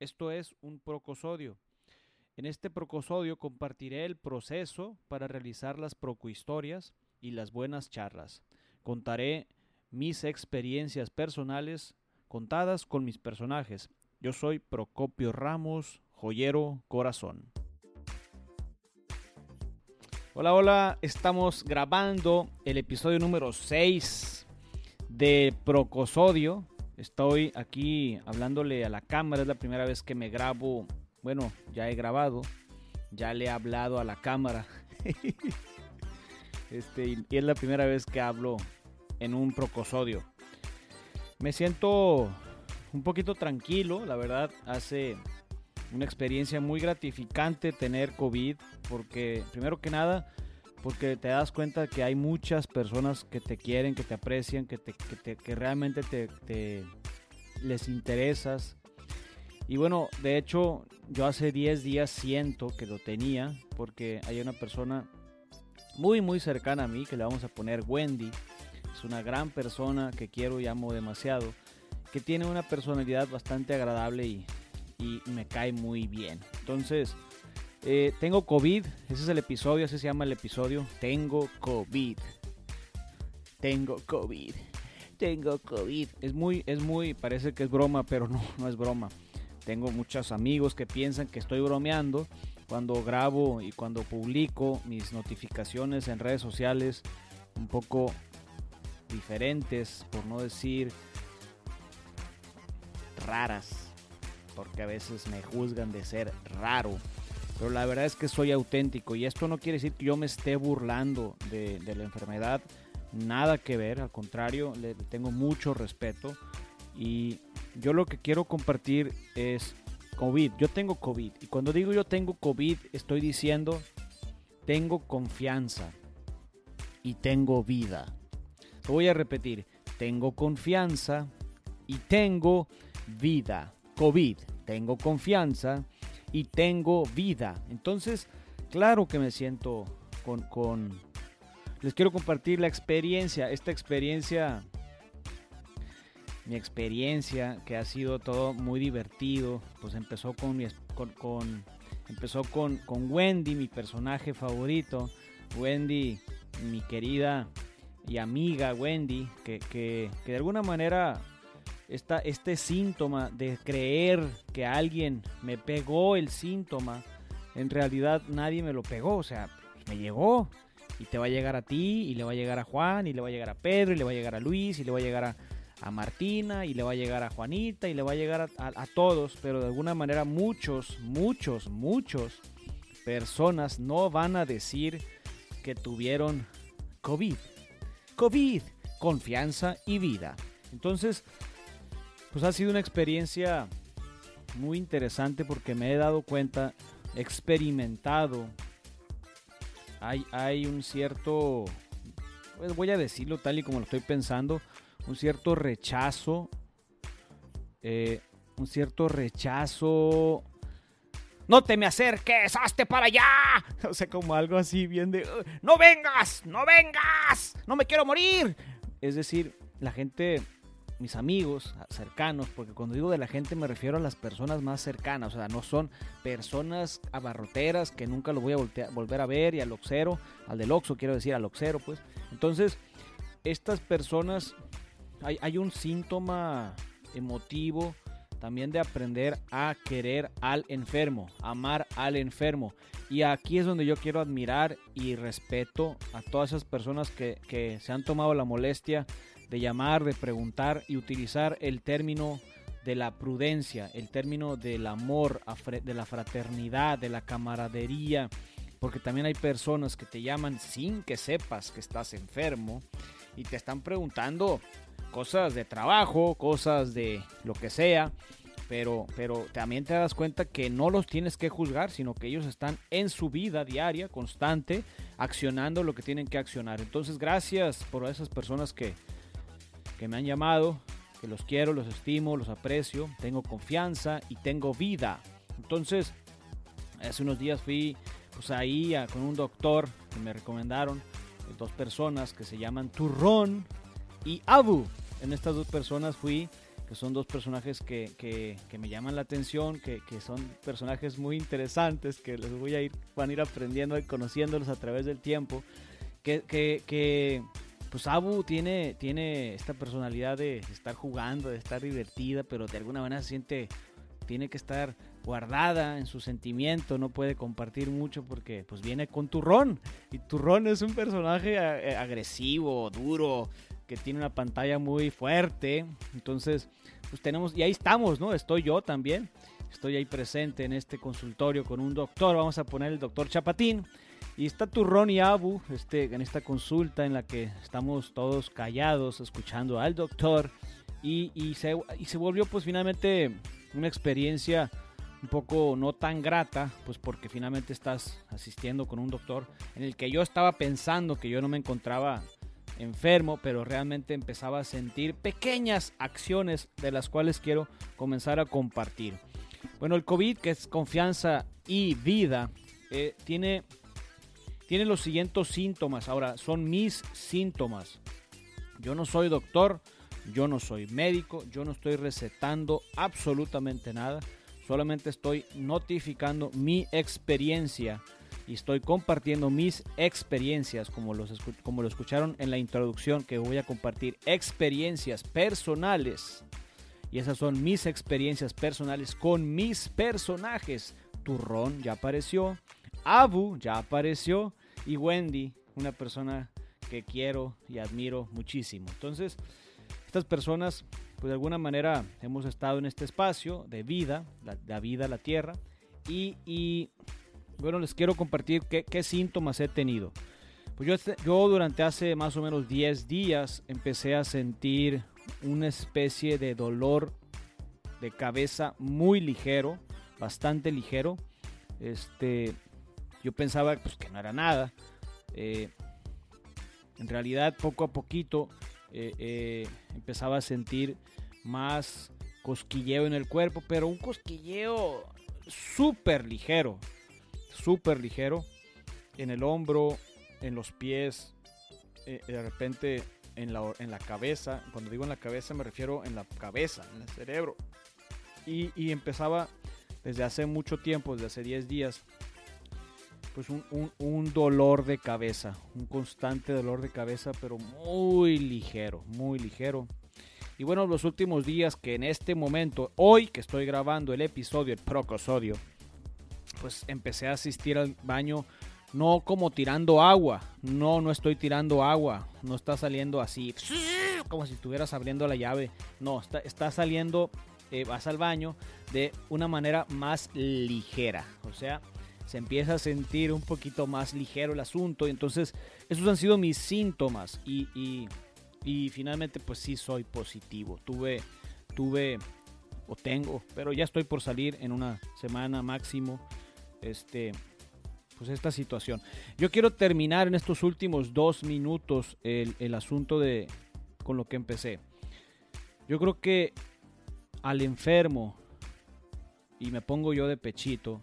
Esto es un procosodio. En este procosodio compartiré el proceso para realizar las procohistorias y las buenas charlas. Contaré mis experiencias personales contadas con mis personajes. Yo soy Procopio Ramos, joyero corazón. Hola, hola, estamos grabando el episodio número 6 de Procosodio. Estoy aquí hablándole a la cámara, es la primera vez que me grabo. Bueno, ya he grabado, ya le he hablado a la cámara. este, y es la primera vez que hablo en un Procosodio. Me siento un poquito tranquilo, la verdad, hace una experiencia muy gratificante tener COVID, porque primero que nada, porque te das cuenta que hay muchas personas que te quieren, que te aprecian, que, te, que, realmente te, les interesas. Y bueno, de hecho, yo hace 10 días siento que lo tenía, porque hay una persona muy, muy cercana a mí, que le vamos a poner Wendy. Es una gran persona que quiero y amo demasiado, que tiene una personalidad bastante agradable y y me cae muy bien. Entonces, eh, tengo COVID, ese es el episodio, ese se llama el episodio. Tengo COVID. Tengo COVID. Tengo COVID. Es muy, es muy, parece que es broma, pero no, no es broma. Tengo muchos amigos que piensan que estoy bromeando cuando grabo y cuando publico mis notificaciones en redes sociales un poco diferentes, por no decir raras porque a veces me juzgan de ser raro. Pero la verdad es que soy auténtico y esto no quiere decir que yo me esté burlando de, la enfermedad. Nada que ver, al contrario, le tengo mucho respeto. Y yo lo que quiero compartir es COVID. Yo tengo COVID. Y cuando digo yo tengo COVID, estoy diciendo tengo confianza y tengo vida. Voy a repetir. Tengo confianza y tengo vida. COVID, tengo confianza y tengo vida. Entonces, claro que me siento con, Les quiero compartir la experiencia, esta experiencia, mi experiencia que ha sido todo muy divertido, pues empezó con mi... Con, empezó con, con Wendy, mi personaje favorito. Wendy, mi querida y amiga Wendy, que, que, que de alguna manera este síntoma de creer que alguien me pegó el síntoma, en realidad nadie me lo pegó, o sea, me llegó y te va a llegar a ti y le va a llegar a Juan y le va a llegar a Pedro y le va a llegar a Luis y le va a llegar a, Martina y le va a llegar a Juanita y le va a llegar a, todos, pero de alguna manera muchos, muchos, muchos personas no van a decir que tuvieron COVID. COVID, confianza y vida. Entonces, pues ha sido una experiencia muy interesante porque me he dado cuenta, experimentado, hay, un cierto, pues voy a decirlo tal y como lo estoy pensando, un cierto rechazo, eh, un cierto rechazo no te me acerques, hazte para allá. O sea, como algo así bien de, no vengas, no vengas, no me quiero morir. Es decir, la gente mis amigos cercanos, porque cuando digo de la gente me refiero a las personas más cercanas, o sea, no son personas abarroteras que nunca lo voy a volver a ver y al oxero, al del oxo quiero decir, al oxero, pues. Entonces, estas personas, hay, hay un síntoma emotivo también de aprender a querer al enfermo, amar al enfermo. Y aquí es donde yo quiero admirar y respeto a todas esas personas que, que se han tomado la molestia de llamar, de preguntar y utilizar el término de la prudencia, el término del amor, de la fraternidad, de la camaradería, porque también hay personas que te llaman sin que sepas que estás enfermo y te están preguntando cosas de trabajo, cosas de lo que sea, pero, pero también te das cuenta que no los tienes que juzgar, sino que ellos están en su vida diaria, constante, accionando lo que tienen que accionar. Entonces, gracias por esas personas que, que me han llamado, que los quiero, los estimo, los aprecio, tengo confianza y tengo vida. Entonces, hace unos días fui pues ahí con un doctor que me recomendaron, eh, dos personas que se llaman Turrón y Abu. En estas dos personas fui que son dos personajes que, que, me llaman la atención, que, que, son personajes muy interesantes, que les voy a ir, van a ir aprendiendo y conociéndolos a través del tiempo, que pues Abu tiene, tiene esta personalidad de estar jugando, de estar divertida, pero de alguna manera se siente, tiene que estar guardada en su sentimiento, no puede compartir mucho porque pues viene con Turrón. Y Turrón es un personaje eh, agresivo, duro, que tiene una pantalla muy fuerte, entonces pues tenemos, y ahí estamos, ¿no? Estoy yo también, estoy ahí presente en este consultorio con un doctor, vamos a poner el doctor Chapatín, y está Turrón y Abu este, en esta consulta en la que estamos todos callados escuchando al doctor y, y, se, y se volvió pues finalmente una experiencia un poco no tan grata, pues porque finalmente estás asistiendo con un doctor en el que yo estaba pensando que yo no me encontraba enfermo, pero realmente empezaba a sentir pequeñas acciones de las cuales quiero comenzar a compartir. Bueno, el COVID, que es confianza y vida, eh, tiene, tiene los siguientes síntomas. Ahora, son mis síntomas. Yo no soy doctor, yo no soy médico, yo no estoy recetando absolutamente nada. Solamente estoy notificando mi experiencia y estoy compartiendo mis experiencias, como, los, como lo escucharon en la introducción, que voy a compartir experiencias personales. Y esas son mis experiencias personales con mis personajes. Turrón ya apareció, Abu ya apareció y Wendy, una persona que quiero y admiro muchísimo. Entonces, estas personas, pues de alguna manera hemos estado en este espacio de vida, la, vida, la tierra, y, y bueno, les quiero compartir qué, síntomas he tenido. Pues yo, yo durante hace más o menos 10 días empecé a sentir una especie de dolor de cabeza muy ligero, bastante ligero. Este, yo pensaba pues, que no era nada. Eh, en realidad, poco a poquito eh, eh, empezaba a sentir más cosquilleo en el cuerpo, pero un cosquilleo súper ligero súper ligero en el hombro, en los pies, de repente en la, en la cabeza. Cuando digo en la cabeza me refiero en la cabeza, en el cerebro. Y, empezaba desde hace mucho tiempo, desde hace 10 días, pues un, un, dolor de cabeza, un constante dolor de cabeza, pero muy ligero, muy ligero. Y bueno, los últimos días que en este momento, hoy que estoy grabando el episodio, el procosodio, pues empecé a asistir al baño no como tirando agua, no, no estoy tirando agua, no está saliendo así, como si estuvieras abriendo la llave, no, está, está saliendo, eh, vas al baño de una manera más ligera, o sea, se empieza a sentir un poquito más ligero el asunto, y entonces esos han sido mis síntomas y, y, finalmente pues sí soy positivo, tuve, tuve o tengo, pero ya estoy por salir en una semana máximo este, pues esta situación. Yo quiero terminar en estos últimos dos minutos el, el asunto de con lo que empecé. Yo creo que al enfermo, y me pongo yo de pechito,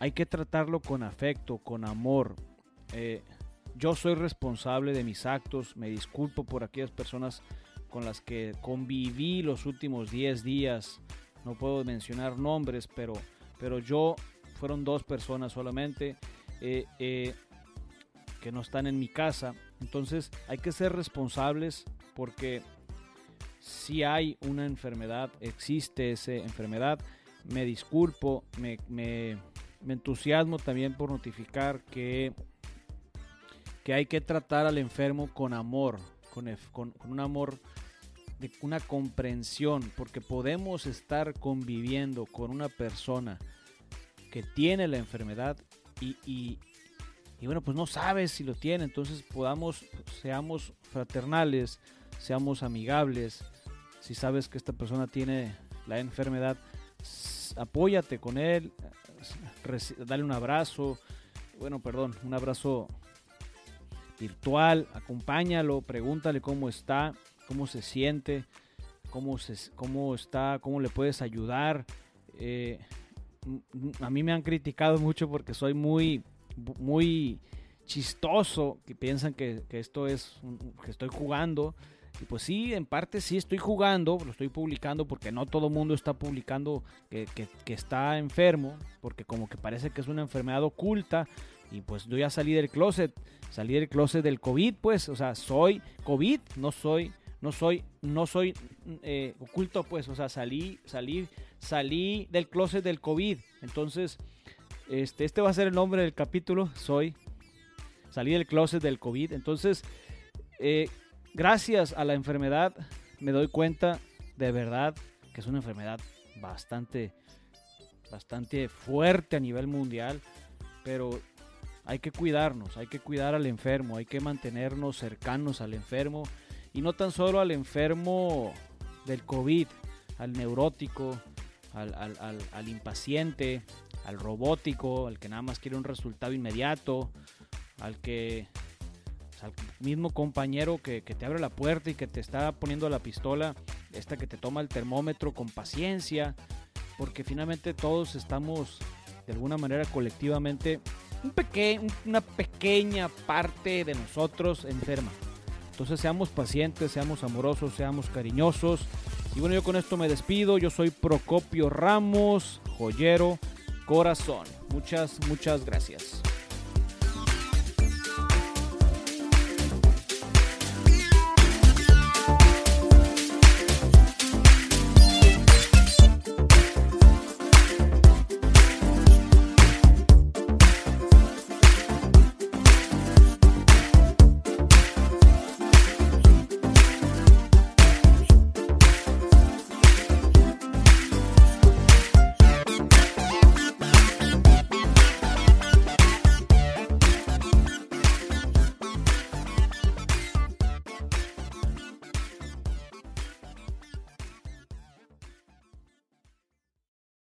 hay que tratarlo con afecto, con amor. Eh, yo soy responsable de mis actos, me disculpo por aquellas personas con las que conviví los últimos 10 días. No puedo mencionar nombres, pero, pero yo fueron dos personas solamente eh, eh, que no están en mi casa. Entonces hay que ser responsables porque si hay una enfermedad, existe esa enfermedad, me disculpo, me, me, entusiasmo también por notificar que, que hay que tratar al enfermo con amor, con, con, un amor de una comprensión, porque podemos estar conviviendo con una persona que tiene la enfermedad y, y, bueno, pues no sabes si lo tiene, entonces podamos, seamos fraternales, seamos amigables, si sabes que esta persona tiene la enfermedad, apóyate con él, dale un abrazo, bueno, perdón, un abrazo virtual, acompáñalo, pregúntale cómo está, cómo se siente, cómo, se, cómo está, cómo le puedes ayudar. Eh, a mí me han criticado mucho porque soy muy, muy chistoso, que piensan que, esto es, que estoy jugando. Y pues sí, en parte sí estoy jugando, lo estoy publicando porque no todo mundo está publicando que, que, está enfermo, porque como que parece que es una enfermedad oculta. Y pues yo ya salí del closet, salí del closet del COVID, pues, o sea, soy COVID, no soy, no soy, no soy eh, oculto, pues, o sea, salí, salí, salí del closet del COVID. Entonces, este, este va a ser el nombre del capítulo, soy, salí del closet del COVID. Entonces, eh, gracias a la enfermedad me doy cuenta de verdad que es una enfermedad bastante, bastante fuerte a nivel mundial, pero hay que cuidarnos, hay que cuidar al enfermo, hay que mantenernos cercanos al enfermo y no tan solo al enfermo del COVID, al neurótico, al, al impaciente, al robótico, al que nada más quiere un resultado inmediato, al que al mismo compañero que, te abre la puerta y que te está poniendo la pistola, esta que te toma el termómetro con paciencia, porque finalmente todos estamos de alguna manera colectivamente, un una pequeña parte de nosotros enferma. Entonces seamos pacientes, seamos amorosos, seamos cariñosos. Y bueno, yo con esto me despido. Yo soy Procopio Ramos, joyero, corazón. Muchas, muchas gracias.